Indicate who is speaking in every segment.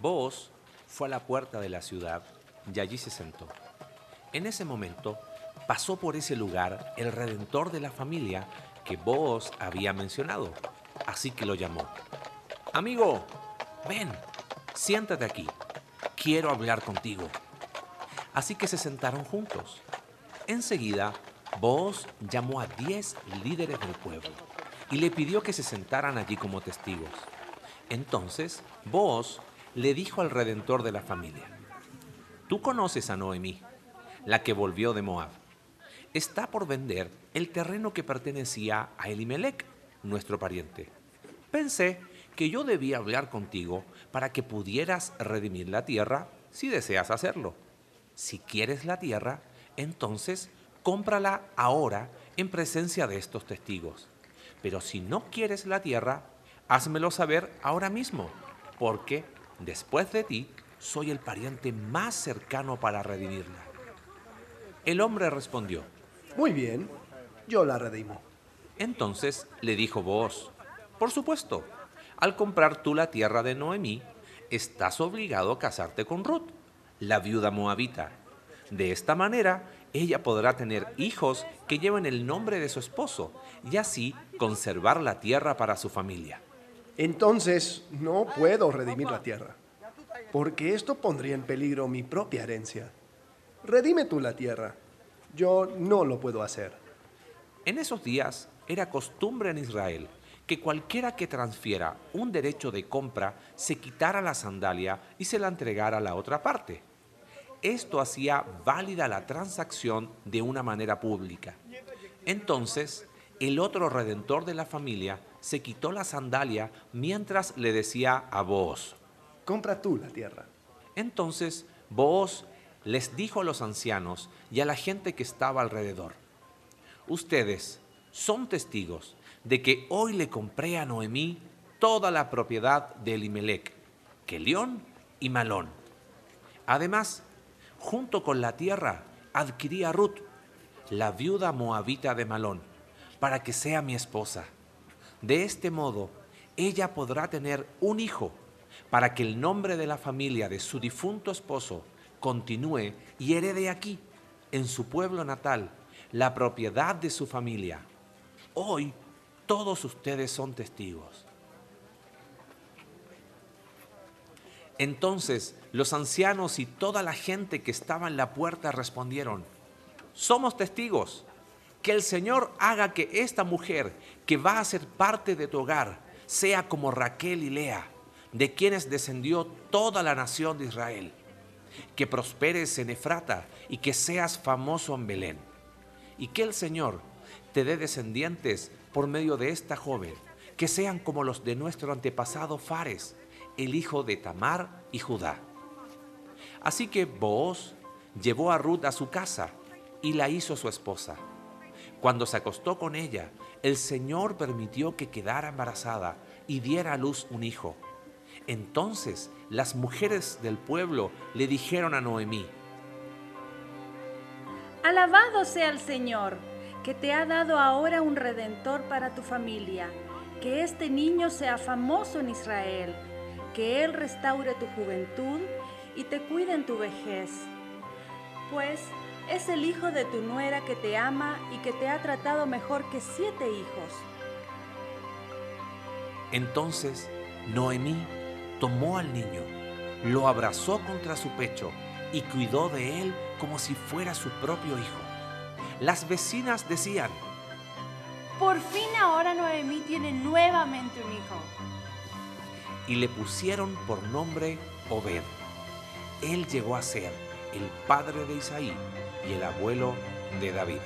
Speaker 1: Boaz fue a la puerta de la ciudad y allí se sentó. En ese momento pasó por ese lugar el redentor de la familia que Boaz había mencionado, así que lo llamó. Amigo, ven, siéntate aquí, quiero hablar contigo. Así que se sentaron juntos. Enseguida, Boaz llamó a diez líderes del pueblo y le pidió que se sentaran allí como testigos. Entonces, Boaz le dijo al redentor de la familia, Tú conoces a Noemí, la que volvió de Moab. Está por vender el terreno que pertenecía a Elimelech, nuestro pariente. Pensé que yo debía hablar contigo para que pudieras redimir la tierra si deseas hacerlo. Si quieres la tierra, entonces cómprala ahora en presencia de estos testigos. Pero si no quieres la tierra, házmelo saber ahora mismo, porque después de ti soy el pariente más cercano para redimirla. El hombre respondió,
Speaker 2: Muy bien, yo la redimo.
Speaker 1: Entonces le dijo vos, por supuesto, al comprar tú la tierra de Noemí, estás obligado a casarte con Ruth, la viuda moabita. De esta manera, ella podrá tener hijos que lleven el nombre de su esposo y así conservar la tierra para su familia.
Speaker 2: Entonces no puedo redimir la tierra, porque esto pondría en peligro mi propia herencia. Redime tú la tierra. Yo no lo puedo hacer.
Speaker 1: En esos días era costumbre en Israel que cualquiera que transfiera un derecho de compra se quitara la sandalia y se la entregara a la otra parte. Esto hacía válida la transacción de una manera pública. Entonces, el otro redentor de la familia se quitó la sandalia mientras le decía a Booz,
Speaker 2: Compra tú la tierra.
Speaker 1: Entonces Booz les dijo a los ancianos y a la gente que estaba alrededor, Ustedes son testigos de que hoy le compré a Noemí toda la propiedad de Elimelech, Kelión y Malón. Además, junto con la tierra, adquirí a Ruth, la viuda moabita de Malón, para que sea mi esposa. De este modo, ella podrá tener un hijo, para que el nombre de la familia de su difunto esposo continúe y herede aquí, en su pueblo natal, la propiedad de su familia. Hoy todos ustedes son testigos. Entonces los ancianos y toda la gente que estaba en la puerta respondieron, somos testigos. Que el Señor haga que esta mujer que va a ser parte de tu hogar sea como Raquel y Lea, de quienes descendió toda la nación de Israel. Que prosperes en Efrata y que seas famoso en Belén. Y que el Señor te dé descendientes por medio de esta joven, que sean como los de nuestro antepasado Fares, el hijo de Tamar y Judá. Así que Booz llevó a Ruth a su casa y la hizo su esposa. Cuando se acostó con ella, el Señor permitió que quedara embarazada y diera a luz un hijo. Entonces las mujeres del pueblo le dijeron a Noemí,
Speaker 3: Alabado sea el Señor, que te ha dado ahora un redentor para tu familia, que este niño sea famoso en Israel, que Él restaure tu juventud y te cuide en tu vejez. Pues es el hijo de tu nuera que te ama y que te ha tratado mejor que siete hijos.
Speaker 1: Entonces Noemí tomó al niño, lo abrazó contra su pecho y cuidó de él como si fuera su propio hijo. Las vecinas decían,
Speaker 4: Por fin ahora Noemí tiene nuevamente un hijo.
Speaker 1: y le pusieron por nombre Obed. Él llegó a ser el padre de Isaí y el abuelo de David.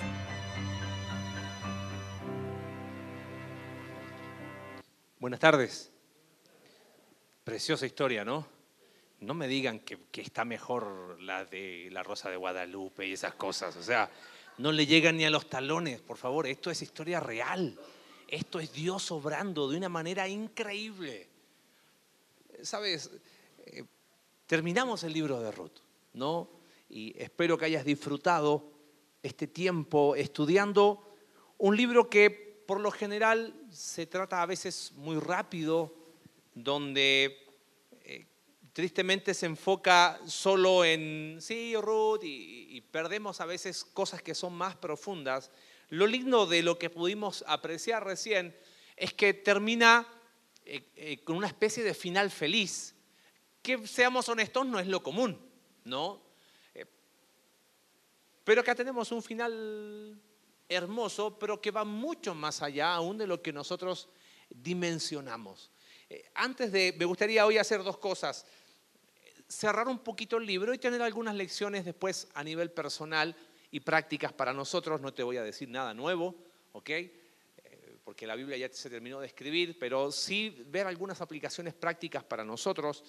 Speaker 5: Buenas tardes. Preciosa historia, ¿no? No me digan que, está mejor la de la Rosa de Guadalupe y esas cosas. O sea, no le llegan ni a los talones, por favor. Esto es historia real. Esto es Dios obrando de una manera increíble. Sabes, eh, terminamos el libro de Ruth, ¿no? Y espero que hayas disfrutado este tiempo estudiando un libro que por lo general se trata a veces muy rápido, donde
Speaker 1: tristemente se enfoca solo en, sí, Ruth, y, perdemos a veces cosas que son más profundas. Lo lindo de lo que pudimos apreciar recién es que termina eh, eh, con una especie de final feliz, que seamos honestos no es lo común, ¿no? Eh, pero acá tenemos un final hermoso, pero que va mucho más allá aún de lo que nosotros dimensionamos. antes de, me gustaría hoy hacer dos cosas. Cerrar un poquito el libro y tener algunas lecciones después a nivel personal y prácticas para nosotros. No te voy a decir nada nuevo, ¿ok? porque la Biblia ya se terminó de escribir, pero sí ver algunas aplicaciones prácticas para nosotros.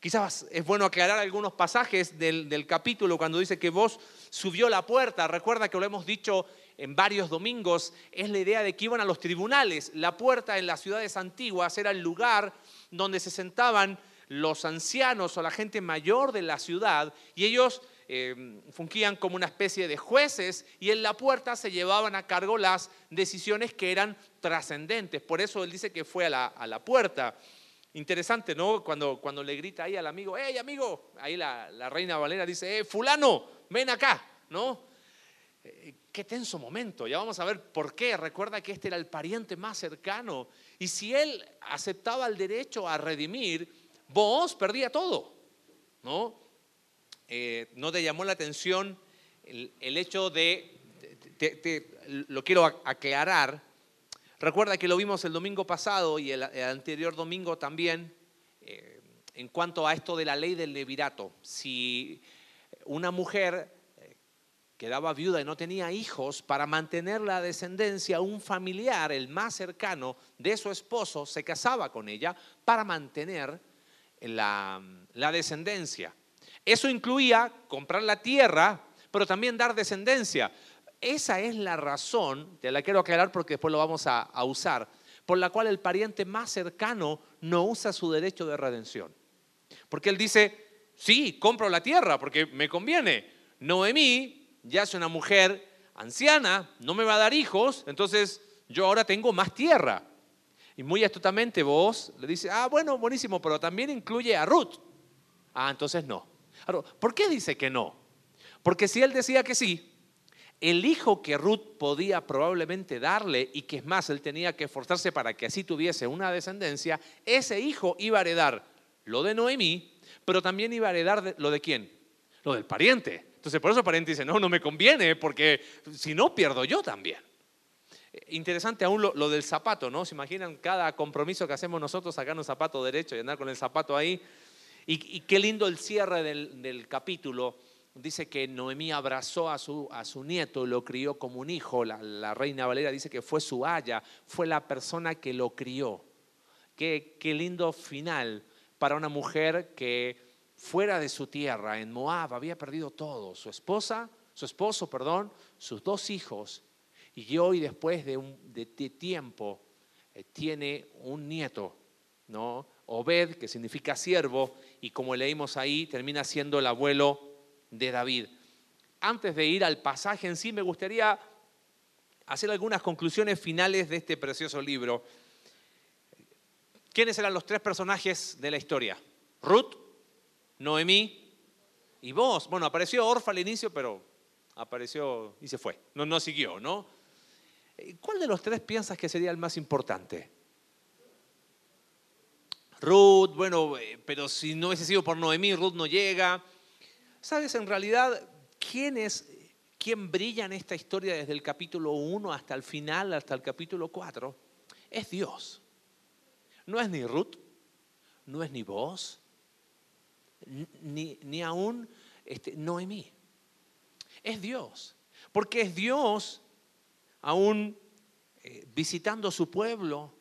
Speaker 1: Quizás es bueno aclarar algunos pasajes del, capítulo cuando dice que vos subió la puerta. Recuerda que lo hemos dicho en varios domingos, es la idea de que iban a los tribunales. La puerta en las ciudades antiguas era el lugar donde se sentaban los ancianos o la gente mayor de la ciudad y ellos eh, fungían como una especie de jueces y en la puerta se llevaban a cargo las decisiones que eran trascendentes. Por eso él dice que fue a la, puerta. Interesante, ¿no? Cuando, cuando le grita ahí al amigo, hey amigo, ahí la, reina Valera dice, eh, fulano, ven acá, ¿no? Eh, qué tenso momento, ya vamos a ver por qué. Recuerda que este era el pariente más cercano. Y si él aceptaba el derecho a redimir, vos perdía todo, ¿no? Eh, no te llamó la atención el, hecho de, lo quiero aclarar, recuerda que lo vimos el domingo pasado y el, anterior domingo también, eh, en cuanto a esto de la ley del levirato. Si una mujer eh, quedaba viuda y no tenía hijos, para mantener la descendencia, un familiar, el más cercano de su esposo, se casaba con ella para mantener la descendencia. Eso incluía comprar la tierra, pero también dar descendencia. Esa es la razón, te la quiero aclarar porque después lo vamos a, usar, por la cual el pariente más cercano no usa su derecho de redención. Porque él dice, sí, compro la tierra porque me conviene. Noemí ya es una mujer anciana, no me va a dar hijos, entonces yo ahora tengo más tierra. Y muy astutamente vos le dices, ah, bueno, buenísimo, pero también incluye a Ruth. Ah, entonces no. ¿Por qué dice que no? Porque si él decía que sí, el hijo que Ruth podía probablemente darle y que es más, él tenía que esforzarse para que así tuviese una descendencia, ese hijo iba a heredar lo de Noemí, pero también iba a heredar lo de quién? Lo del pariente. Entonces por eso el pariente dice, no, no me conviene porque si no pierdo yo también. Interesante aún lo, del zapato, ¿no? ¿Se imaginan cada compromiso que hacemos nosotros sacar un zapato derecho y andar con el zapato ahí? Y, qué lindo el cierre del, capítulo. Dice que Noemí abrazó a su, a su nieto lo crió como un hijo. La, reina Valera dice que fue su haya, fue la persona que lo crió. Qué, qué lindo final para una mujer que fuera de su tierra, en Moab, había perdido todo. Su esposa, su esposo, perdón, sus dos hijos. Y hoy, después de, un, de, tiempo, eh, tiene un nieto, ¿no? Obed, que significa siervo, y como leímos ahí, termina siendo el abuelo de David. Antes de ir al pasaje en sí, me gustaría hacer algunas conclusiones finales de este precioso libro. ¿Quiénes eran los tres personajes de la historia? Ruth, Noemí y vos. Bueno, apareció Orfa al inicio, pero apareció y se fue. No, no siguió, ¿no? ¿Cuál de los tres piensas que sería el más importante? Ruth, bueno, eh, pero si no hubiese sido por Noemí, Ruth no llega. ¿Sabes? En realidad, ¿quién es, quién brilla en esta historia desde el capítulo 1 hasta el final, hasta el capítulo 4? Es Dios. No es ni Ruth, no es ni vos, ni, ni aún este, Noemí. Es Dios. Porque es Dios aún eh, visitando su pueblo.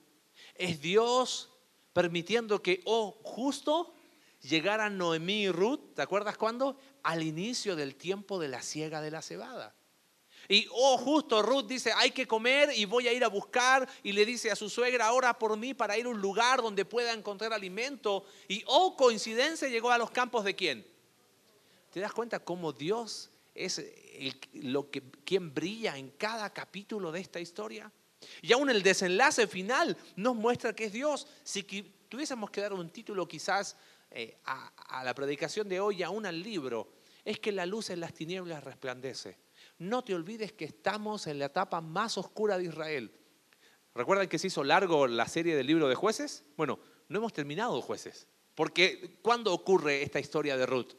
Speaker 1: Es Dios permitiendo que, oh, justo llegaran Noemí y Ruth, ¿te acuerdas cuándo? Al inicio del tiempo de la siega de la cebada. Y, oh, justo Ruth dice, hay que comer y voy a ir a buscar. Y le dice a su suegra, ora por mí para ir a un lugar donde pueda encontrar alimento. Y, oh, coincidencia, llegó a los campos de quién. ¿Te das cuenta cómo Dios es lo que, quien brilla en cada capítulo de esta historia? Y aún el desenlace final nos muestra que es Dios. Si tuviésemos que dar un título quizás eh, a, la predicación de hoy, aún al libro, es que la luz en las tinieblas resplandece. No te olvides que estamos en la etapa más oscura de Israel. ¿Recuerdan que se hizo largo la serie del libro de jueces? Bueno, no hemos terminado jueces. Porque ¿cuándo ocurre esta historia de Ruth?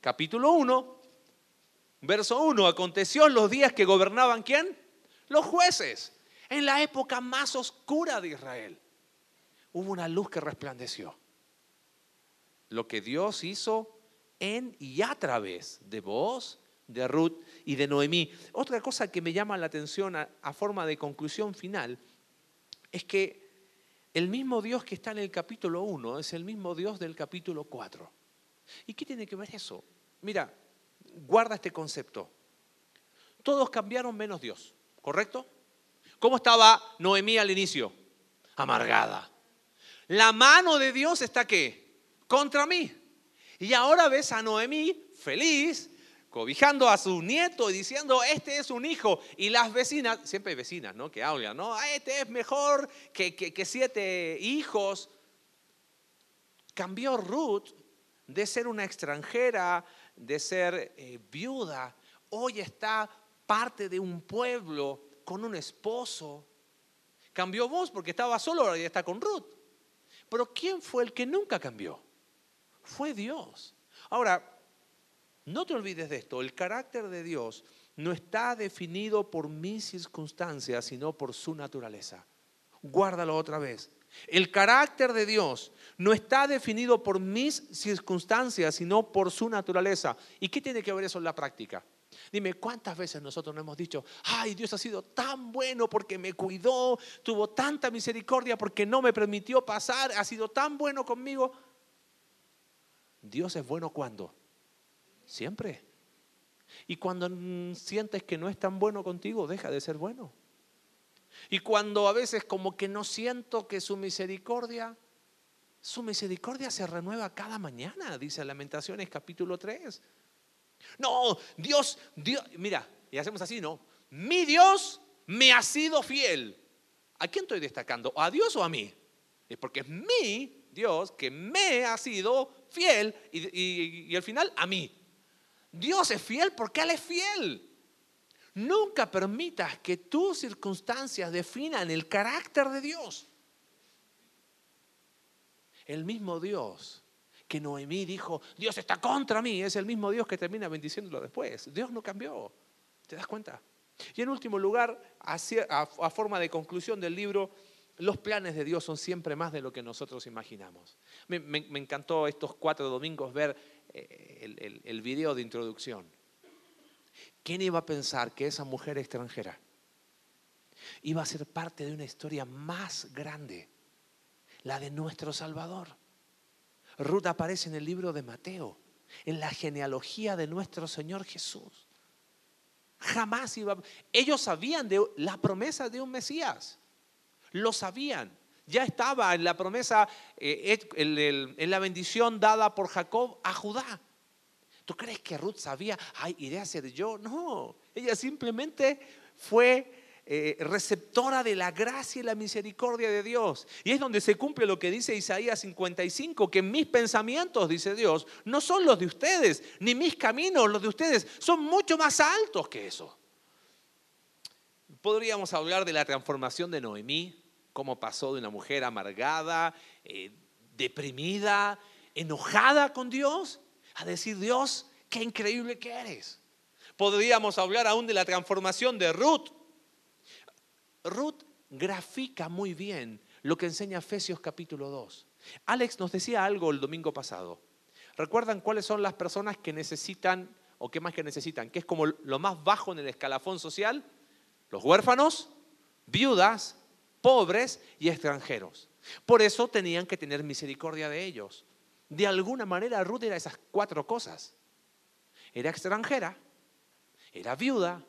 Speaker 1: Capítulo 1, verso 1. Aconteció en los días que gobernaban quién? Los jueces. En la época más oscura de Israel. Hubo una luz que resplandeció. Lo que Dios hizo en y a través de vos, de Ruth y de Noemí. Otra cosa que me llama la atención a, forma de conclusión final es que el mismo Dios que está en el capítulo 1 es el mismo Dios del capítulo 4. ¿Y qué tiene que ver eso? Mira, guarda este concepto. Todos cambiaron menos Dios, ¿correcto? ¿Cómo estaba Noemí al inicio? Amargada. La mano de Dios está qué? Contra mí. Y ahora ves a Noemí feliz, cobijando a su nieto y diciendo, este es un hijo. Y las vecinas, siempre hay vecinas, ¿no? Que hablan, ¿no? Ah, este es mejor que, que, siete hijos. Cambió Ruth de ser una extranjera, de ser eh, viuda. Hoy está parte de un pueblo con un esposo. Cambió vos porque estaba solo, ahora ya está con Ruth. Pero ¿quién fue el que nunca cambió? Fue Dios. Ahora, no te olvides de esto, el carácter de Dios no está definido por mis circunstancias, sino por su naturaleza. Guárdalo otra vez. El carácter de Dios no está definido por mis circunstancias, sino por su naturaleza. ¿Y qué tiene que ver eso en la práctica? Dime, ¿cuántas veces nosotros no hemos dicho, ay, Dios ha sido tan bueno porque me cuidó, tuvo tanta misericordia porque no me permitió pasar, ha sido tan bueno conmigo? Dios es bueno cuando? Siempre. Y cuando sientes que no es tan bueno contigo, deja de ser bueno. Y cuando a veces como que no siento que su misericordia, su misericordia se renueva cada mañana, dice Lamentaciones capítulo 3. No, Dios, Dios, mira, y hacemos así, ¿no? Mi Dios me ha sido fiel. ¿A quién estoy destacando? ¿A Dios o a mí? Es porque es mi Dios que me ha sido fiel y, al final a mí. Dios es fiel porque Él es fiel. Nunca permitas que tus circunstancias definan el carácter de Dios. El mismo Dios que Noemí dijo, Dios está contra mí, es el mismo Dios que termina bendiciéndolo después. Dios no cambió. ¿Te das cuenta? Y en último lugar, a, forma de conclusión del libro, los planes de Dios son siempre más de lo que nosotros imaginamos. Me, encantó estos cuatro domingos ver el, el, video de introducción. ¿Quién iba a pensar que esa mujer extranjera iba a ser parte de una historia más grande, la de nuestro Salvador? Ruth aparece en el libro de Mateo, en la genealogía de nuestro Señor Jesús. Jamás iba. Ellos sabían de la promesa de un Mesías. Lo sabían ya estaba en la promesa, eh, en la bendición dada por Jacob a Judá. ¿Tú crees que Ruth sabía, ay, iré a ser yo? No, ella simplemente fue eh, receptora de la gracia y la misericordia de Dios. Y es donde se cumple lo que dice Isaías 55, que mis pensamientos, dice Dios, no son los de ustedes, ni mis caminos, los de ustedes, son mucho más altos que eso. Podríamos hablar de la transformación de Noemí, cómo pasó de una mujer amargada, eh, deprimida, enojada con Dios, a decir, Dios, qué increíble que eres. Podríamos hablar aún de la transformación de Ruth. Ruth grafica muy bien lo que enseña Efesios capítulo 2. Alex nos decía algo el domingo pasado. ¿Recuerdan cuáles son las personas que necesitan, o qué más que necesitan, que es como lo más bajo en el escalafón social? Los huérfanos, viudas pobres y extranjeros. Por eso tenían que tener misericordia de ellos. De alguna manera Ruth era esas cuatro cosas. Era extranjera, era viuda,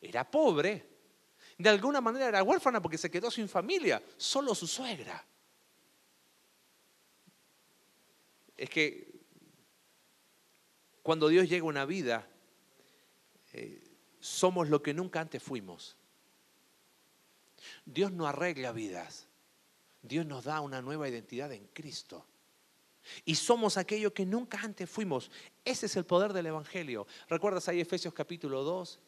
Speaker 1: era pobre, de alguna manera era huérfana porque se quedó sin familia, solo su suegra. Es que cuando Dios llega a una vida, eh, somos lo que nunca antes fuimos. Dios no arregla vidas. Dios nos da una nueva identidad en Cristo. Y somos aquello que nunca antes fuimos. Ese es el poder del Evangelio. ¿Recuerdas ahí Efesios capítulo 2?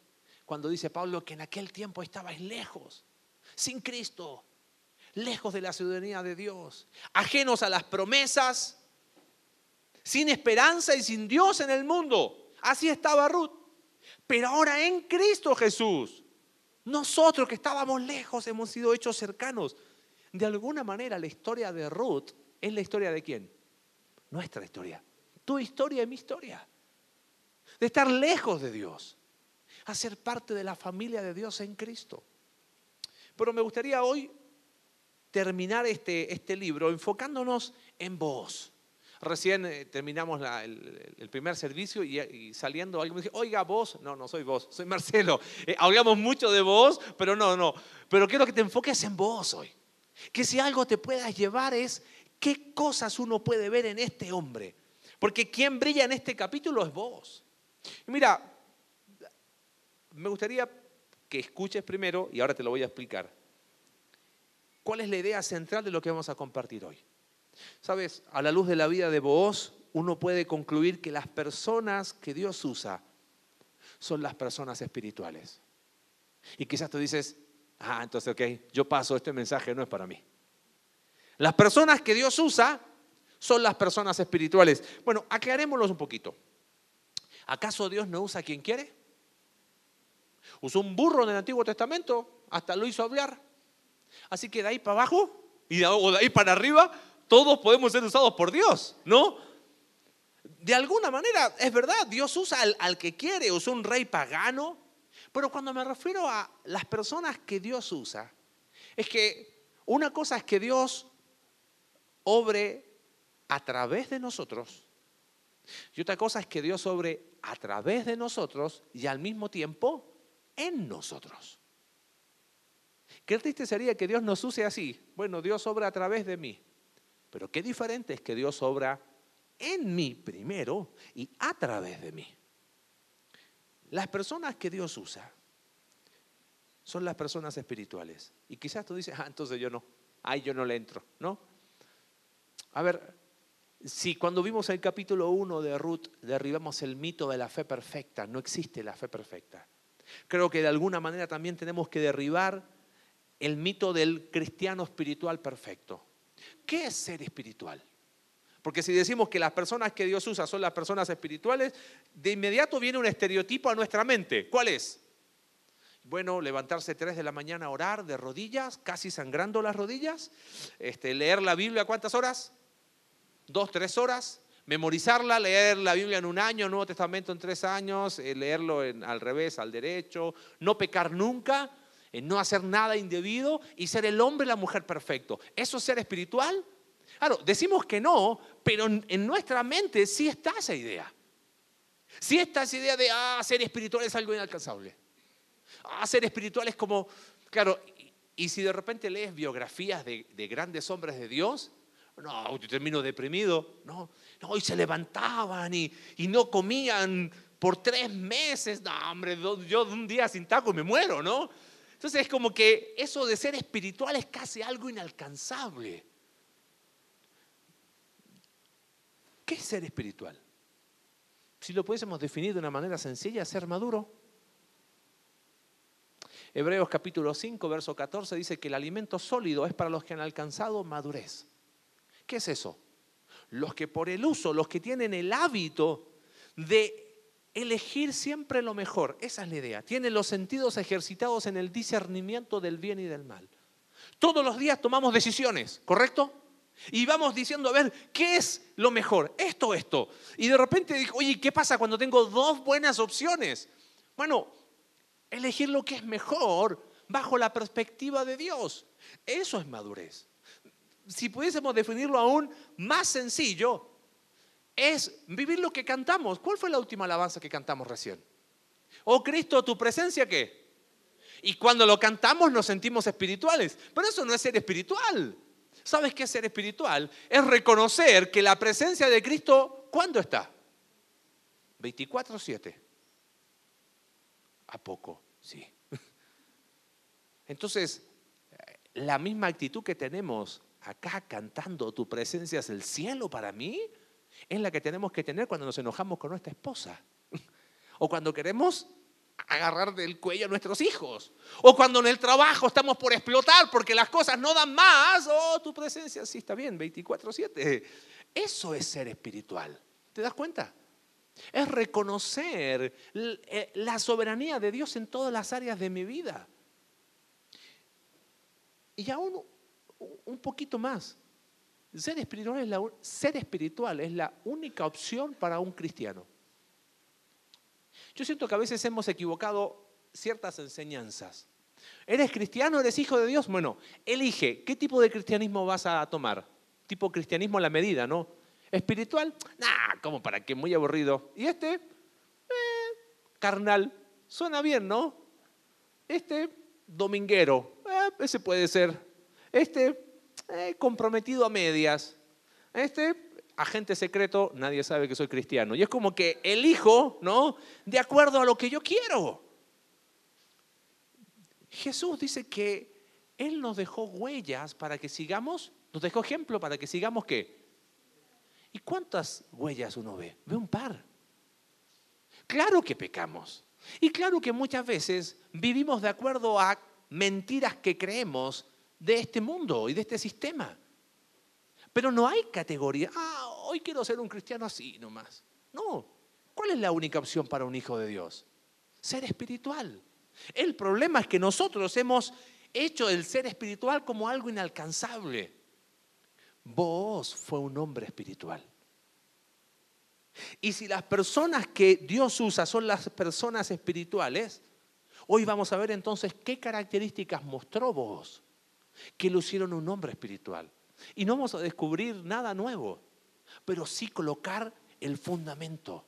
Speaker 1: Cuando dice Pablo que en aquel tiempo estabais lejos, sin Cristo, lejos de la ciudadanía de Dios, ajenos a las promesas, sin esperanza y sin Dios en el mundo. Así estaba Ruth. Pero ahora en Cristo Jesús, nosotros que estábamos lejos hemos sido hechos cercanos. De alguna manera la historia de Ruth es la historia de quién? Nuestra historia. Tu historia y mi historia. De estar lejos de Dios. A ser parte de la familia de Dios en Cristo. Pero me gustaría hoy terminar este, este libro enfocándonos en vos. Recién eh, terminamos el, primer servicio y, saliendo alguien me dice, oiga, vos, no, no soy vos, soy Marcelo. Eh, hablamos mucho de vos, pero no, no. Pero quiero que te enfoques en vos hoy. Que si algo te puedas llevar es qué cosas uno puede ver en este hombre. Porque quien brilla en este capítulo es vos. mira, me gustaría que escuches primero, y ahora te lo voy a explicar, cuál es la idea central de lo que vamos a compartir hoy. Sabes, a la luz de la vida de vos, uno puede concluir que las personas que Dios usa son las personas espirituales. Y quizás tú dices, ah, entonces, ok, yo paso, este mensaje no es para mí. Las personas que Dios usa son las personas espirituales. Bueno, aclarémoslos un poquito. ¿Acaso Dios no usa a quien quiere? Usó un burro en el Antiguo Testamento, hasta lo hizo hablar. Así que de ahí para abajo y de ahí para arriba todos podemos ser usados por Dios, ¿no? De alguna manera, es verdad, Dios usa al, que quiere, usa un rey pagano, pero cuando me refiero a las personas que Dios usa, es que una cosa es que Dios obre a través de nosotros, y otra cosa es que Dios obre a través de nosotros y al mismo tiempo en nosotros. Qué triste sería que Dios nos use así. Bueno, Dios obra a través de mí. Pero qué diferente es que Dios obra en mí primero y a través de mí. Las personas que Dios usa son las personas espirituales. Y quizás tú dices, ah, entonces yo no, ay, yo no le entro, ¿no? A ver, si cuando vimos el capítulo 1 de Ruth derribamos el mito de la fe perfecta, no existe la fe perfecta. Creo que de alguna manera también tenemos que derribar el mito del cristiano espiritual perfecto. ¿Qué es ser espiritual? Porque si decimos que las personas que Dios usa son las personas espirituales, de inmediato viene un estereotipo a nuestra mente. ¿Cuál es? Bueno, levantarse 3 de la mañana a orar de rodillas, casi sangrando las rodillas. Este, leer la Biblia, ¿cuántas horas? Dos, tres horas. Memorizarla, leer la Biblia en un año, Nuevo Testamento en tres años, eh, leerlo al revés, al derecho. No pecar nunca en no hacer nada indebido y ser el hombre y la mujer perfecto. ¿Eso es ser espiritual? Claro, decimos que no, pero en nuestra mente sí está esa idea. Sí está esa idea de, ah, ser espiritual es algo inalcanzable. Ah, ser espiritual es como, claro, y, si de repente lees biografías de, grandes hombres de Dios, no, yo termino deprimido, no, no, y se levantaban y, no comían por tres meses, no, hombre, yo de un día sin taco me muero, ¿no? Entonces es como que eso de ser espiritual es casi algo inalcanzable. ¿Qué es ser espiritual? Si lo pudiésemos definir de una manera sencilla, ser maduro. Hebreos capítulo 5, verso 14 dice que el alimento sólido es para los que han alcanzado madurez. ¿Qué es eso? Los que por el uso, los que tienen el hábito de elegir siempre lo mejor. Esa es la idea. Tiene los sentidos ejercitados en el discernimiento del bien y del mal. Todos los días tomamos decisiones, ¿correcto? Y vamos diciendo, a ver, ¿qué es lo mejor? Esto, esto. Y de repente digo, oye, ¿qué pasa cuando tengo dos buenas opciones? Bueno, elegir lo que es mejor bajo la perspectiva de Dios. Eso es madurez. Si pudiésemos definirlo aún más sencillo, es vivir lo que cantamos. ¿Cuál fue la última alabanza que cantamos recién? Oh Cristo, tu presencia qué? Y cuando lo cantamos nos sentimos espirituales. Pero eso no es ser espiritual. ¿Sabes qué es ser espiritual? Es reconocer que la presencia de Cristo, ¿cuándo está? 24-7. ¿A poco? Sí. Entonces, la misma actitud que tenemos acá cantando tu presencia es el cielo para mí, es la que tenemos que tener cuando nos enojamos con nuestra esposa. O cuando queremos agarrar del cuello a nuestros hijos. O cuando en el trabajo estamos por explotar porque las cosas no dan más. Oh, tu presencia sí está bien, 24/7. Eso es ser espiritual. ¿Te das cuenta? Es reconocer eh, la soberanía de Dios en todas las áreas de mi vida. Y aún un poquito más. Ser espiritual, es la, ser espiritual es la única opción para un cristiano. Yo siento que a veces hemos equivocado ciertas enseñanzas. ¿Eres cristiano? ¿Eres hijo de Dios? Bueno, elige qué tipo de cristianismo vas a tomar. Tipo cristianismo a la medida, ¿no? Espiritual, nah, como para qué, muy aburrido. Y este, eh, carnal, suena bien, ¿no? Este, dominguero, eh, ese puede ser. Este, eh, comprometido a medias. Este, agente secreto, nadie sabe que soy cristiano. Y es como que elijo, ¿no? De acuerdo a lo que yo quiero. Jesús dice que Él nos dejó huellas para que sigamos, nos dejó ejemplo para que sigamos qué. ¿Y cuántas huellas uno ve? Ve un par. Claro que pecamos. Y claro que muchas veces vivimos de acuerdo a mentiras que creemos de este mundo y de este sistema. Pero no hay categoría, ah, hoy quiero ser un cristiano así nomás. No, ¿cuál es la única opción para un hijo de Dios? Ser espiritual. El problema es que nosotros hemos hecho el ser espiritual como algo inalcanzable. Vos fue un hombre espiritual. Y si las personas que Dios usa son las personas espirituales, hoy vamos a ver entonces qué características mostró vos que lo hicieron un hombre espiritual. Y no vamos a descubrir nada nuevo, pero sí colocar el fundamento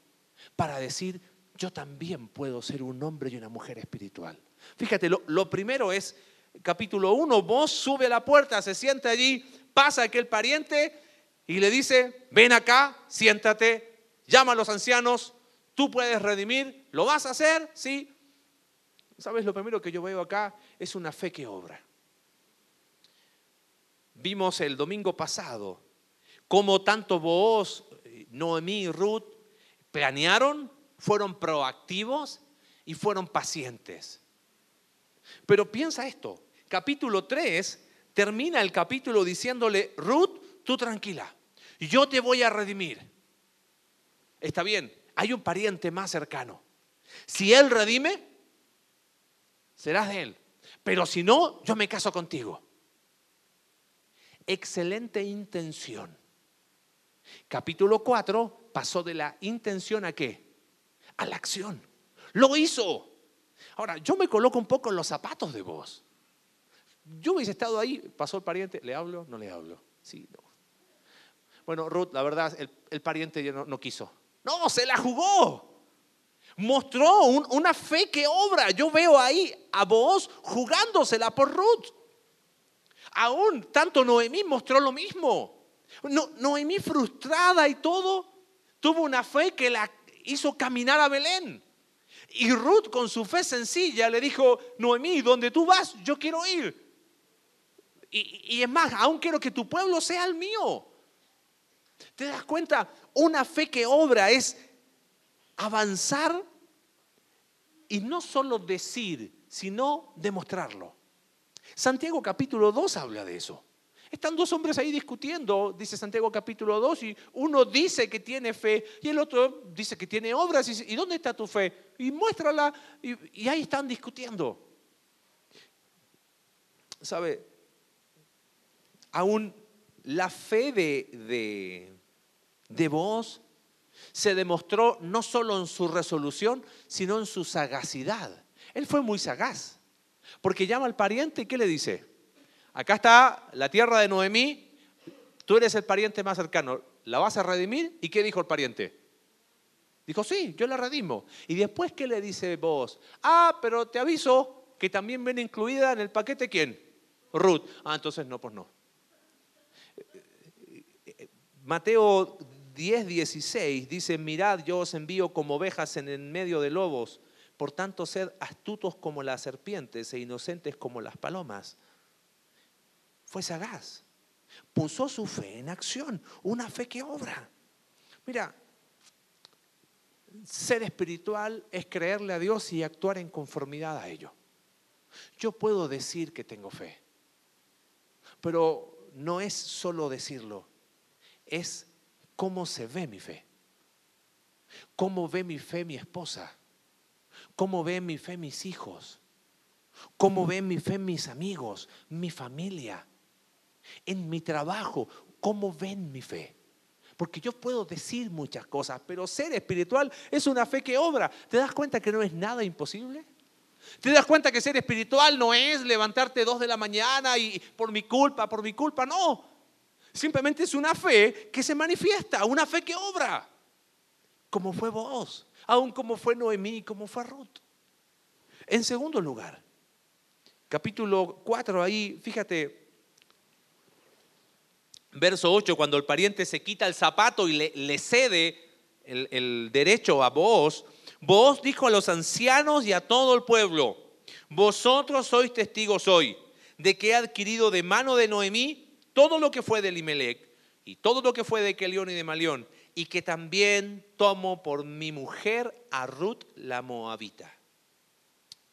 Speaker 1: para decir, yo también puedo ser un hombre y una mujer espiritual. Fíjate, lo, primero es, capítulo 1, vos sube a la puerta, se sienta allí, pasa aquel pariente y le dice, ven acá, siéntate, llama a los ancianos, tú puedes redimir, ¿lo vas a hacer? Sí. ¿Sabes? Lo primero que yo veo acá es una fe que obra. Vimos el domingo pasado cómo tanto vos, Noemí y Ruth planearon, fueron proactivos y fueron pacientes. Pero piensa esto, capítulo 3 termina el capítulo diciéndole, Ruth, tú tranquila, yo te voy a redimir. Está bien, hay un pariente más cercano. Si él redime, serás de él. Pero si no, yo me caso contigo excelente intención. Capítulo 4 pasó de la intención a qué? A la acción. Lo hizo. Ahora, yo me coloco un poco en los zapatos de vos. Yo hubiese estado ahí, pasó el pariente, ¿le hablo? No le hablo. Sí, no. Bueno, Ruth, la verdad, el, pariente ya no, quiso. No, se la jugó. Mostró una fe que obra. Yo veo ahí a vos jugándosela por Ruth. Aún tanto Noemí mostró lo mismo. Noemí frustrada y todo, tuvo una fe que la hizo caminar a Belén. Y Ruth con su fe sencilla le dijo, Noemí, donde tú vas, yo quiero ir. Y, y, es más, aún quiero que tu pueblo sea el mío. ¿Te das cuenta? Una fe que obra es avanzar y no solo decir, sino demostrarlo. Santiago capítulo 2 habla de eso. Están dos hombres ahí discutiendo, dice Santiago capítulo 2, y uno dice que tiene fe y el otro dice que tiene obras. Y, dónde está tu fe? Y muéstrala. Y, ahí están discutiendo. ¿Sabe? Aún la fe de, de, de vos se demostró no solo en su resolución, sino en su sagacidad. Él fue muy sagaz. Porque llama al pariente y ¿qué le dice? Acá está la tierra de Noemí, tú eres el pariente más cercano, ¿la vas a redimir? ¿Y qué dijo el pariente? Dijo, sí, yo la redimo. ¿Y después qué le dice vos? Ah, pero te aviso que también viene incluida en el paquete quién? Ruth. Ah, entonces no, pues no. Mateo 10, 16 dice, mirad, yo os envío como ovejas en el medio de lobos. Por tanto, sed astutos como las serpientes e inocentes como las palomas. Fue sagaz. Puso su fe en acción, una fe que obra. Mira, ser espiritual es creerle a Dios y actuar en conformidad a ello. Yo puedo decir que tengo fe, pero no es solo decirlo, es cómo se ve mi fe. ¿Cómo ve mi fe mi esposa? ¿Cómo ve mi fe mis hijos? ¿Cómo ven mi fe mis amigos, mi familia? En mi trabajo, ¿cómo ven mi fe? Porque yo puedo decir muchas cosas, pero ser espiritual es una fe que obra. ¿Te das cuenta que no es nada imposible? ¿Te das cuenta que ser espiritual no es levantarte dos de la mañana y por mi culpa, por mi culpa? No. Simplemente es una fe que se manifiesta, una fe que obra. Como fue vos, aún como fue Noemí, como fue Ruth. En segundo lugar, capítulo 4, ahí, fíjate, verso 8, cuando el pariente se quita el zapato y le, cede el, el derecho a vos, Vos dijo a los ancianos y a todo el pueblo, vosotros sois testigos hoy de que he adquirido de mano de Noemí todo lo que fue de Limelec y todo lo que fue de Kelión y de Malión, y que también tomo por mi mujer a Ruth la Moabita.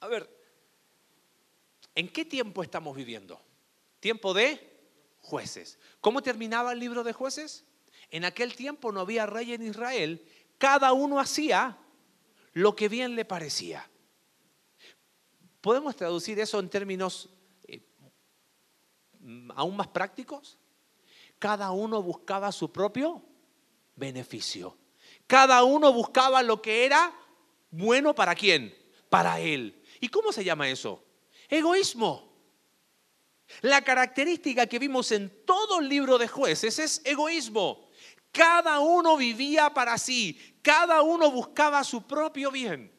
Speaker 1: A ver, ¿en qué tiempo estamos viviendo? Tiempo de jueces. ¿Cómo terminaba el libro de jueces? En aquel tiempo no había rey en Israel, cada uno hacía lo que bien le parecía. ¿Podemos traducir eso en términos eh, aún más prácticos? Cada uno buscaba su propio beneficio. Cada uno buscaba lo que era bueno para quién, para él. ¿Y cómo se llama eso? Egoísmo. La característica que vimos en todo el libro de jueces es egoísmo. Cada uno vivía para sí, cada uno buscaba su propio bien.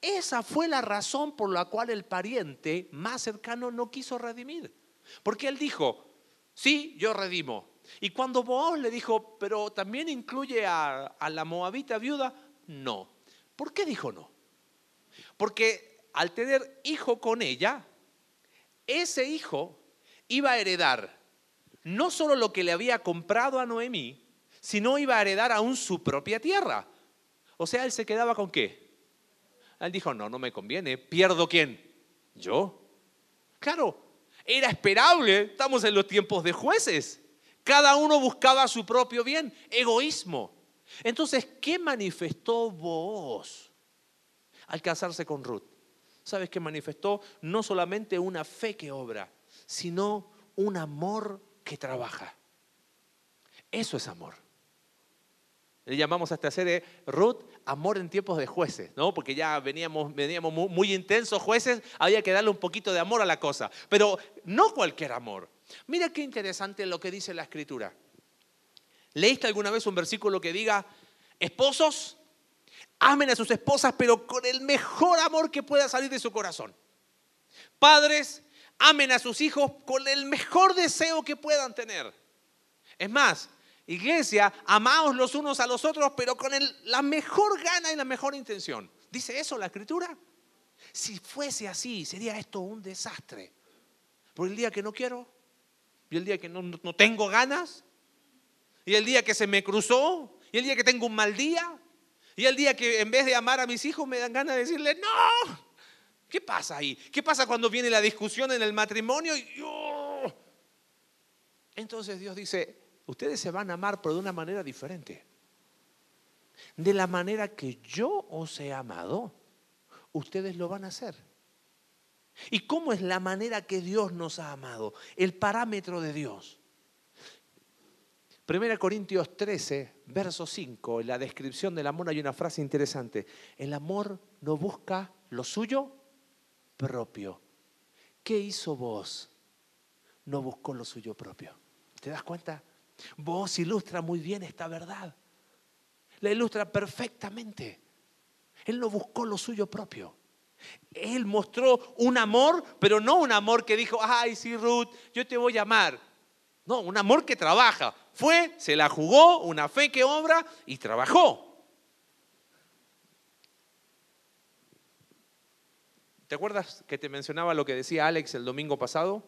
Speaker 1: Esa fue la razón por la cual el pariente más cercano no quiso redimir. Porque él dijo, sí, yo redimo. Y cuando Boaz le dijo, pero también incluye a, a la moabita viuda, no. ¿Por qué dijo no? Porque al tener hijo con ella, ese hijo iba a heredar no solo lo que le había comprado a Noemí, si no iba a heredar aún su propia tierra. O sea, él se quedaba con qué? Él dijo, no, no me conviene, pierdo quién? Yo. Claro, era esperable, estamos en los tiempos de jueces. Cada uno buscaba su propio bien, egoísmo. Entonces, ¿qué manifestó vos al casarse con Ruth? ¿Sabes qué manifestó? No solamente una fe que obra, sino un amor que trabaja. Eso es amor. Le llamamos a esta serie Ruth, amor en tiempos de jueces, ¿no? Porque ya veníamos, veníamos muy, intensos jueces, había que darle un poquito de amor a la cosa. Pero no cualquier amor. Mira qué interesante lo que dice la escritura. ¿Leíste alguna vez un versículo que diga, esposos, amen a sus esposas, pero con el mejor amor que pueda salir de su corazón? Padres, amen a sus hijos con el mejor deseo que puedan tener. Es más, Iglesia, amaos los unos a los otros, pero con la mejor gana y la mejor intención. ¿Dice eso la escritura? Si fuese así, sería esto un desastre. Por el día que no quiero, y el día que no, no tengo ganas, y el día que se me cruzó, y el día que tengo un mal día, y el día que en vez de amar a mis hijos me dan ganas de decirle, no, ¿qué pasa ahí? ¿Qué pasa cuando viene la discusión en el matrimonio? Oh". Entonces Dios dice, ustedes se van a amar, pero de una manera diferente. De la manera que yo os he amado, ustedes lo van a hacer. ¿Y cómo es la manera que Dios nos ha amado? El parámetro de Dios. 1 Corintios 13, verso 5, en la descripción del amor hay una frase interesante. El amor no busca lo suyo propio. ¿Qué hizo vos? No buscó lo suyo propio. ¿Te das cuenta? Vos ilustra muy bien esta verdad. La ilustra perfectamente. Él no buscó lo suyo propio. Él mostró un amor, pero no un amor que dijo, ay, sí, Ruth, yo te voy a amar. No, un amor que trabaja. Fue, se la jugó, una fe que obra y trabajó. ¿Te acuerdas que te mencionaba lo que decía Alex el domingo pasado?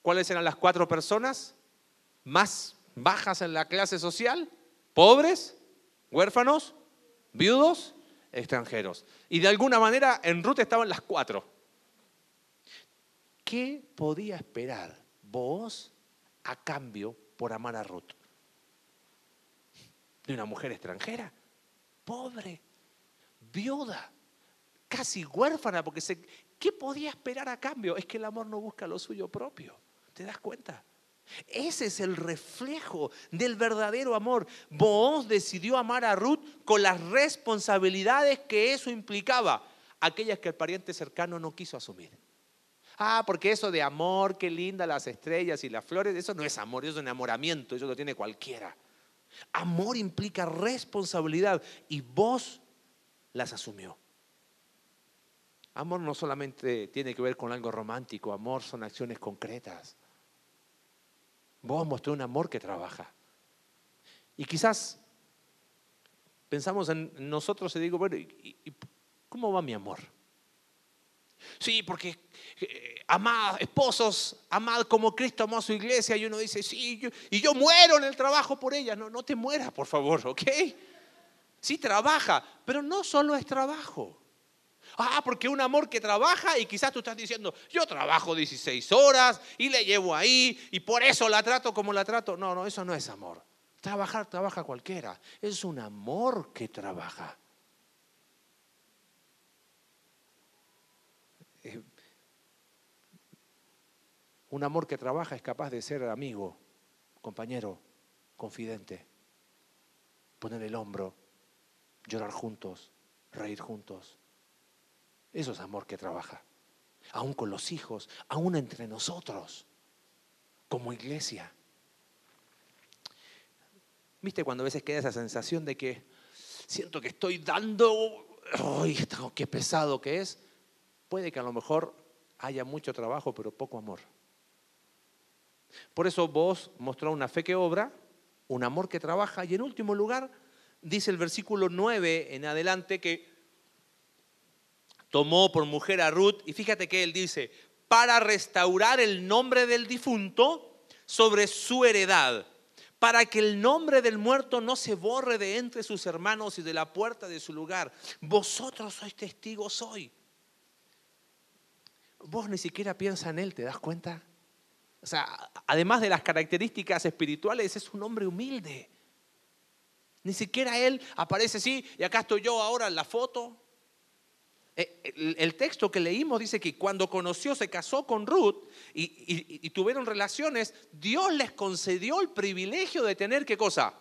Speaker 1: ¿Cuáles eran las cuatro personas? más bajas en la clase social, pobres, huérfanos, viudos, extranjeros. Y de alguna manera en Ruth estaban las cuatro. ¿Qué podía esperar vos a cambio por amar a Ruth? De una mujer extranjera, pobre, viuda, casi huérfana, porque se, ¿qué podía esperar a cambio? Es que el amor no busca lo suyo propio. ¿Te das cuenta? Ese es el reflejo del verdadero amor. Booz decidió amar a Ruth con las responsabilidades que eso implicaba, aquellas que el pariente cercano no quiso asumir. Ah, porque eso de amor, qué linda las estrellas y las flores, eso no es amor, eso es enamoramiento, eso lo tiene cualquiera. Amor implica responsabilidad y vos las asumió. Amor no solamente tiene que ver con algo romántico, amor son acciones concretas. Vos mostró un amor que trabaja. Y quizás pensamos en nosotros y digo, bueno, ¿y, cómo va mi amor? Sí, porque eh, amad, esposos, amad como Cristo amó a su iglesia. Y uno dice, sí, y yo muero en el trabajo por ella. No, no te mueras, por favor, ¿ok? Sí, trabaja, pero no solo es trabajo. Ah, porque un amor que trabaja y quizás tú estás diciendo, yo trabajo 16 horas y le llevo ahí y por eso la trato como la trato. No, no, eso no es amor. Trabajar, trabaja cualquiera. Es un amor que trabaja. Eh, un amor que trabaja es capaz de ser amigo, compañero, confidente, poner el hombro, llorar juntos, reír juntos. Eso es amor que trabaja. Aún con los hijos, aún entre nosotros, como iglesia. ¿Viste cuando a veces queda esa sensación de que siento que estoy dando, ¡ay, qué pesado que es! Puede que a lo mejor haya mucho trabajo, pero poco amor. Por eso vos mostró una fe que obra, un amor que trabaja y en último lugar dice el versículo 9 en adelante que tomó por mujer a Ruth y fíjate que él dice, para restaurar el nombre del difunto sobre su heredad, para que el nombre del muerto no se borre de entre sus hermanos y de la puerta de su lugar. Vosotros sois testigos hoy. Vos ni siquiera piensas en él, ¿te das cuenta? O sea, además de las características espirituales, es un hombre humilde. Ni siquiera él aparece así, y acá estoy yo ahora en la foto. Eh, el texto que leímos dice que cuando conoció, se casó con Ruth y, tuvieron relaciones, Dios les concedió el privilegio de tener, ¿qué cosa?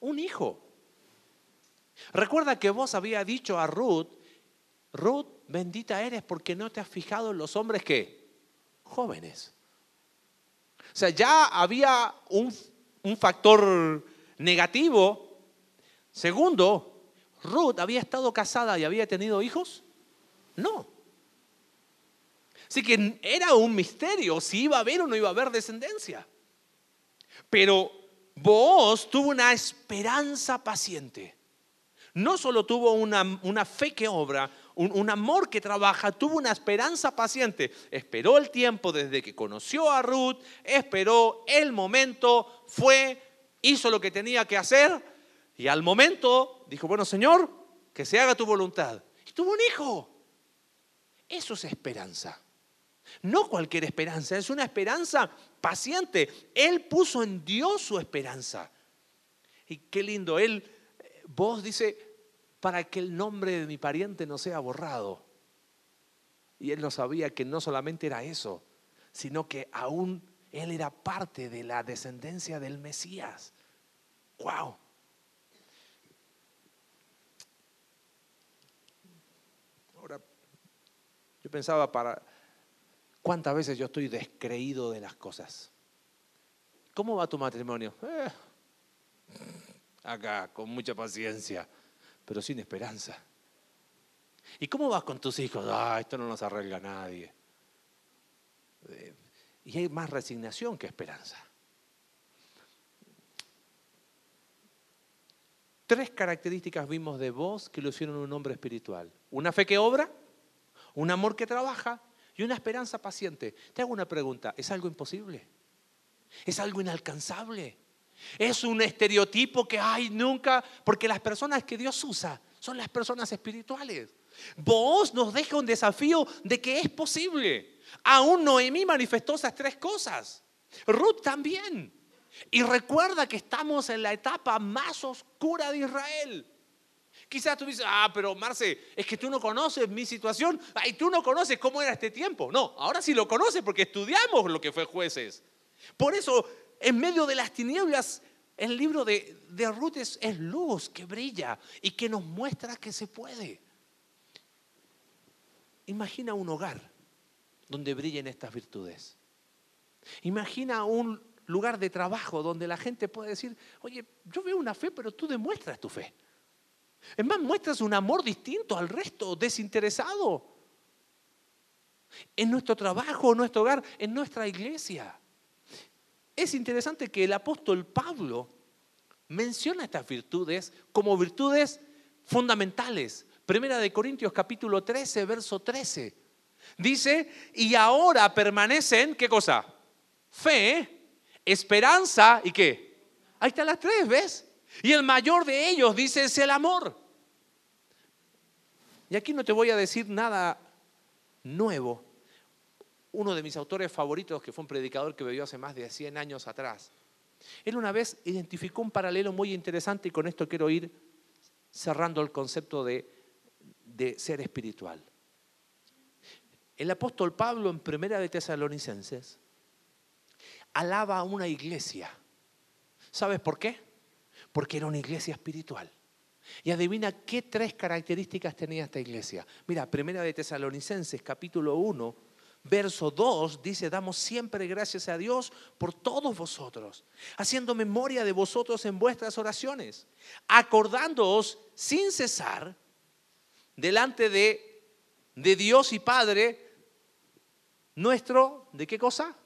Speaker 1: Un hijo. Recuerda que vos había dicho a Ruth, Ruth, bendita eres porque no te has fijado en los hombres que jóvenes. O sea, ya había un, un factor negativo. Segundo, Ruth había estado casada y había tenido hijos. No. Así que era un misterio si iba a haber o no iba a haber descendencia. Pero Booz tuvo una esperanza paciente. No solo tuvo una, fe que obra, un, un, amor que trabaja, tuvo una esperanza paciente. Esperó el tiempo desde que conoció a Ruth, esperó el momento, fue, hizo lo que tenía que hacer y al momento dijo, bueno Señor, que se haga tu voluntad. Y tuvo un hijo. Eso es esperanza. No cualquier esperanza, es una esperanza paciente. Él puso en Dios su esperanza. Y qué lindo, él, vos dice, para que el nombre de mi pariente no sea borrado. Y él no sabía que no solamente era eso, sino que aún él era parte de la descendencia del Mesías. ¡Wow! Yo pensaba para cuántas veces yo estoy descreído de las cosas. ¿Cómo va tu matrimonio? Eh, acá, con mucha paciencia, pero sin esperanza. ¿Y cómo vas con tus hijos? Ah, esto no nos arregla nadie. Eh, y hay más resignación que esperanza. Tres características vimos de vos que lo hicieron un hombre espiritual. Una fe que obra, un amor que trabaja y una esperanza paciente. Te hago una pregunta, ¿es algo imposible? Es algo inalcanzable. Es un estereotipo que hay nunca, porque las personas que Dios usa son las personas espirituales. Vos nos deja un desafío de que es posible. Aún Noemí manifestó esas tres cosas. Ruth también. Y recuerda que estamos en la etapa más oscura de Israel. Quizás tú dices, ah, pero Marce, es que tú no conoces mi situación, y tú no conoces cómo era este tiempo. No, ahora sí lo conoces porque estudiamos lo que fue jueces. Por eso, en medio de las tinieblas, el libro de, de Ruth es luz que brilla y que nos muestra que se puede. Imagina un hogar donde brillen estas virtudes. Imagina un lugar de trabajo donde la gente puede decir, oye, yo veo una fe, pero tú demuestras tu fe. Es más, muestras un amor distinto al resto, desinteresado. En nuestro trabajo, en nuestro hogar, en nuestra iglesia. Es interesante que el apóstol Pablo menciona estas virtudes como virtudes fundamentales. Primera de Corintios capítulo 13, verso 13. Dice, y ahora permanecen, ¿qué cosa? Fe, esperanza y qué. Ahí están las tres, ¿ves? Y el mayor de ellos, dice, es el amor. Y aquí no te voy a decir nada nuevo. Uno de mis autores favoritos, que fue un predicador que vivió hace más de 100 años atrás, él una vez identificó un paralelo muy interesante y con esto quiero ir cerrando el concepto de, de ser espiritual. El apóstol Pablo en Primera de Tesalonicenses alaba a una iglesia. ¿Sabes por qué? Porque era una iglesia espiritual. Y adivina qué tres características tenía esta iglesia. Mira, Primera de Tesalonicenses, capítulo 1, verso 2, dice, damos siempre gracias a Dios por todos vosotros, haciendo memoria de vosotros en vuestras oraciones, acordándoos sin cesar delante de, de Dios y Padre nuestro, ¿de qué cosa?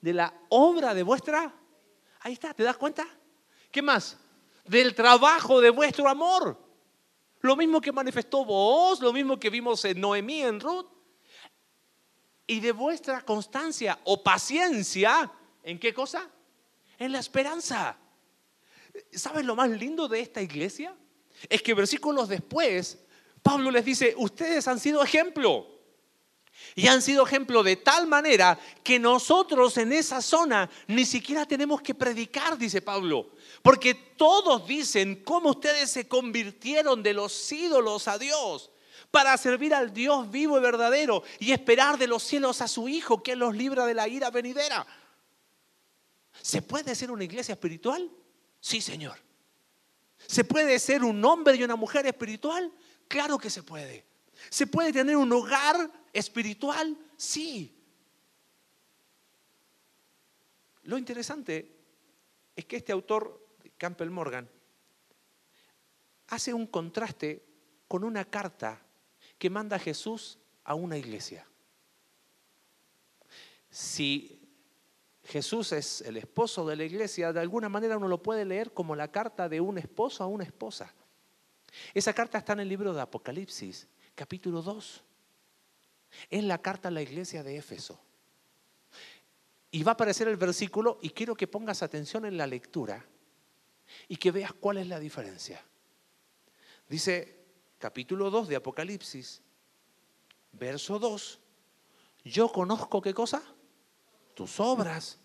Speaker 1: De la obra de vuestra. Ahí está, ¿te das cuenta? ¿Qué más? Del trabajo de vuestro amor. Lo mismo que manifestó vos, lo mismo que vimos en Noemí, en Ruth. Y de vuestra constancia o paciencia, ¿en qué cosa? En la esperanza. ¿Sabes lo más lindo de esta iglesia? Es que versículos después, Pablo les dice, ustedes han sido ejemplo. Y han sido ejemplo de tal manera que nosotros en esa zona ni siquiera tenemos que predicar, dice Pablo. Porque todos dicen cómo ustedes se convirtieron de los ídolos a Dios para servir al Dios vivo y verdadero y esperar de los cielos a su Hijo que los libra de la ira venidera. ¿Se puede ser una iglesia espiritual? Sí, Señor. ¿Se puede ser un hombre y una mujer espiritual? Claro que se puede. ¿Se puede tener un hogar espiritual? Sí. Lo interesante es que este autor, Campbell Morgan, hace un contraste con una carta que manda Jesús a una iglesia. Si Jesús es el esposo de la iglesia, de alguna manera uno lo puede leer como la carta de un esposo a una esposa. Esa carta está en el libro de Apocalipsis capítulo 2. Es la carta a la iglesia de Éfeso. Y va a aparecer el versículo y quiero que pongas atención en la lectura y que veas cuál es la diferencia. Dice capítulo 2 de Apocalipsis, verso 2, yo conozco qué cosa? Tus obras,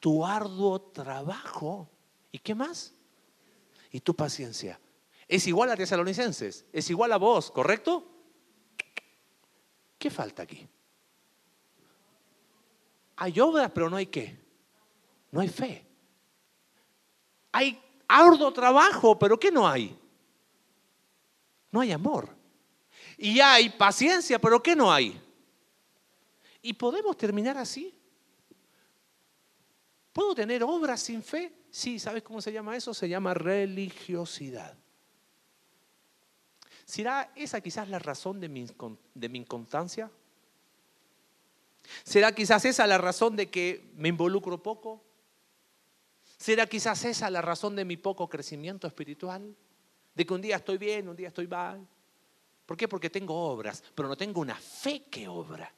Speaker 1: tu arduo trabajo y qué más? Y tu paciencia es igual a tesalonicenses, es igual a vos, ¿correcto? ¿Qué falta aquí? Hay obras, pero no hay qué. No hay fe. Hay arduo trabajo, pero ¿qué no hay? No hay amor. Y hay paciencia, pero ¿qué no hay? ¿Y podemos terminar así? ¿Puedo tener obras sin fe? Sí, ¿sabes cómo se llama eso? Se llama religiosidad. ¿Será esa quizás la razón de mi, inconstancia? ¿Será quizás esa la razón de que me involucro poco? ¿Será quizás esa la razón de mi poco crecimiento espiritual? De que un día estoy bien, un día estoy mal. ¿Por qué? Porque tengo obras, pero no tengo una fe que obra.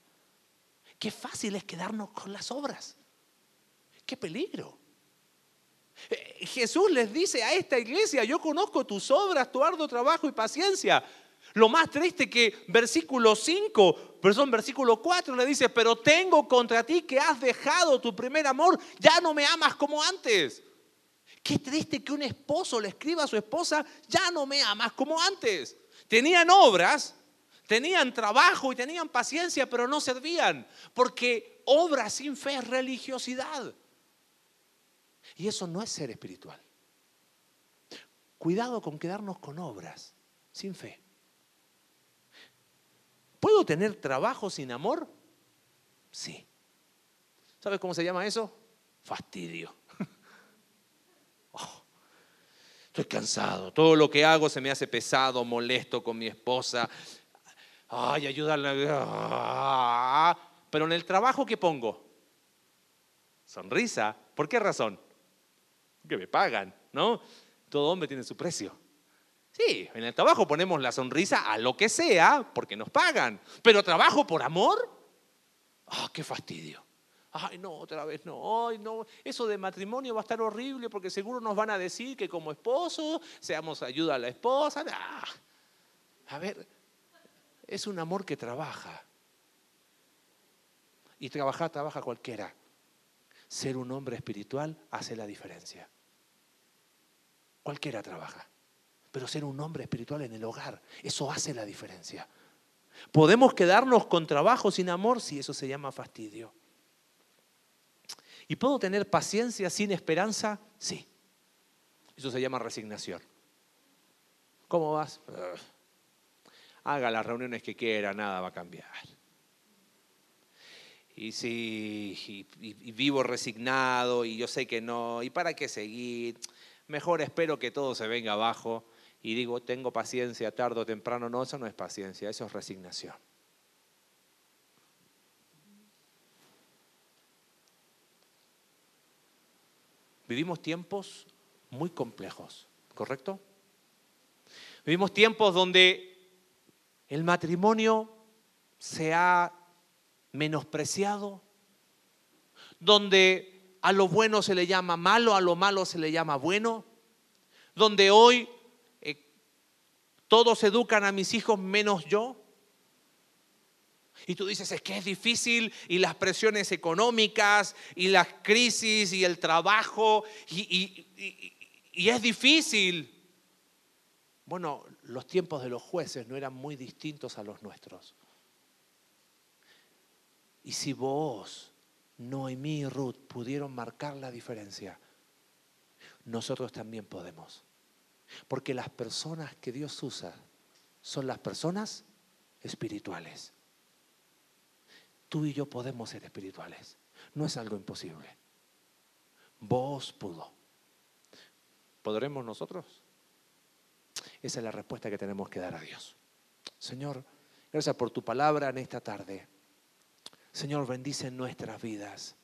Speaker 1: Qué fácil es quedarnos con las obras. ¡Qué peligro! Eh, Jesús les dice a esta iglesia, yo conozco tus obras, tu arduo trabajo y paciencia. Lo más triste que versículo 5, perdón, versículo 4 le dice, pero tengo contra ti que has dejado tu primer amor, ya no me amas como antes. Qué triste que un esposo le escriba a su esposa, ya no me amas como antes. Tenían obras, tenían trabajo y tenían paciencia, pero no servían, porque obra sin fe es religiosidad. Y eso no es ser espiritual. Cuidado con quedarnos con obras sin fe. ¿Puedo tener trabajo sin amor? Sí. ¿Sabes cómo se llama eso? Fastidio. Oh, estoy cansado. Todo lo que hago se me hace pesado, molesto con mi esposa. Ay, ayúdale. Ah. Pero en el trabajo, ¿qué pongo? Sonrisa. ¿Por qué razón? Que me pagan, ¿no? Todo hombre tiene su precio. Sí, en el trabajo ponemos la sonrisa a lo que sea porque nos pagan. Pero trabajo por amor. ¡Ah, qué fastidio! Ay, no, otra vez no. Ay, no. Eso de matrimonio va a estar horrible porque seguro nos van a decir que como esposo seamos ayuda a la esposa. Ah. A ver, es un amor que trabaja. Y trabajar, trabaja cualquiera. Ser un hombre espiritual hace la diferencia. Cualquiera trabaja. Pero ser un hombre espiritual en el hogar, eso hace la diferencia. Podemos quedarnos con trabajo sin amor si eso se llama fastidio. ¿Y puedo tener paciencia sin esperanza? Sí. Eso se llama resignación. ¿Cómo vas? Haga las reuniones que quiera, nada va a cambiar. Y si y vivo resignado y yo sé que no, ¿y para qué seguir? Mejor espero que todo se venga abajo y digo, tengo paciencia, tarde o temprano. No, eso no es paciencia, eso es resignación. Vivimos tiempos muy complejos, ¿correcto? Vivimos tiempos donde el matrimonio se ha menospreciado, donde a lo bueno se le llama malo, a lo malo se le llama bueno, donde hoy todos educan a mis hijos menos yo. Y tú dices, es que es difícil y las presiones económicas y las crisis y el trabajo y, y, es difícil. Bueno, los tiempos de los jueces no eran muy distintos a los nuestros. Y si vos, Noemí y Ruth pudieron marcar la diferencia, nosotros también podemos. Porque las personas que Dios usa son las personas espirituales. Tú y yo podemos ser espirituales. No es algo imposible. Vos pudo. ¿Podremos nosotros? Esa es la respuesta que tenemos que dar a Dios. Señor, gracias por tu palabra en esta tarde. Señor, bendice nuestras vidas.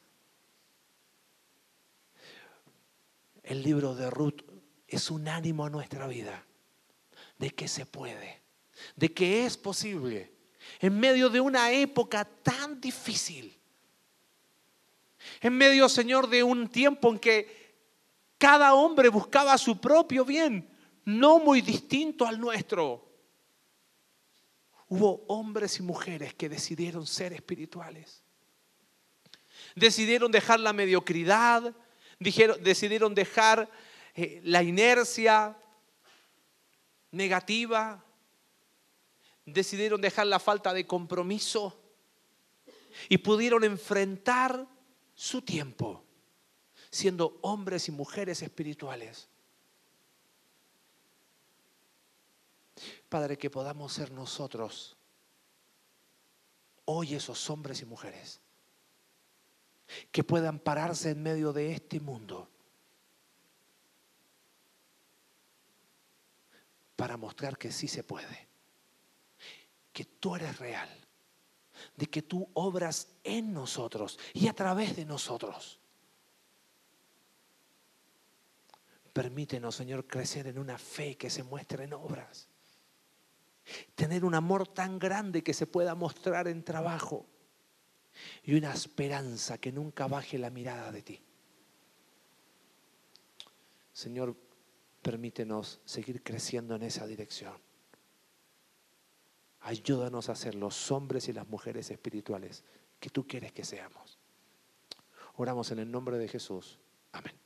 Speaker 1: El libro de Ruth es un ánimo a nuestra vida de que se puede, de que es posible, en medio de una época tan difícil, en medio, Señor, de un tiempo en que cada hombre buscaba su propio bien, no muy distinto al nuestro. Hubo hombres y mujeres que decidieron ser espirituales. Decidieron dejar la mediocridad, decidieron dejar eh, la inercia negativa, decidieron dejar la falta de compromiso y pudieron enfrentar su tiempo siendo hombres y mujeres espirituales. Padre, que podamos ser nosotros hoy esos hombres y mujeres que puedan pararse en medio de este mundo para mostrar que sí se puede, que tú eres real, de que tú obras en nosotros y a través de nosotros. Permítenos, Señor, crecer en una fe que se muestre en obras. Tener un amor tan grande que se pueda mostrar en trabajo. Y una esperanza que nunca baje la mirada de ti. Señor, permítenos seguir creciendo en esa dirección. Ayúdanos a ser los hombres y las mujeres espirituales que tú quieres que seamos. Oramos en el nombre de Jesús. Amén.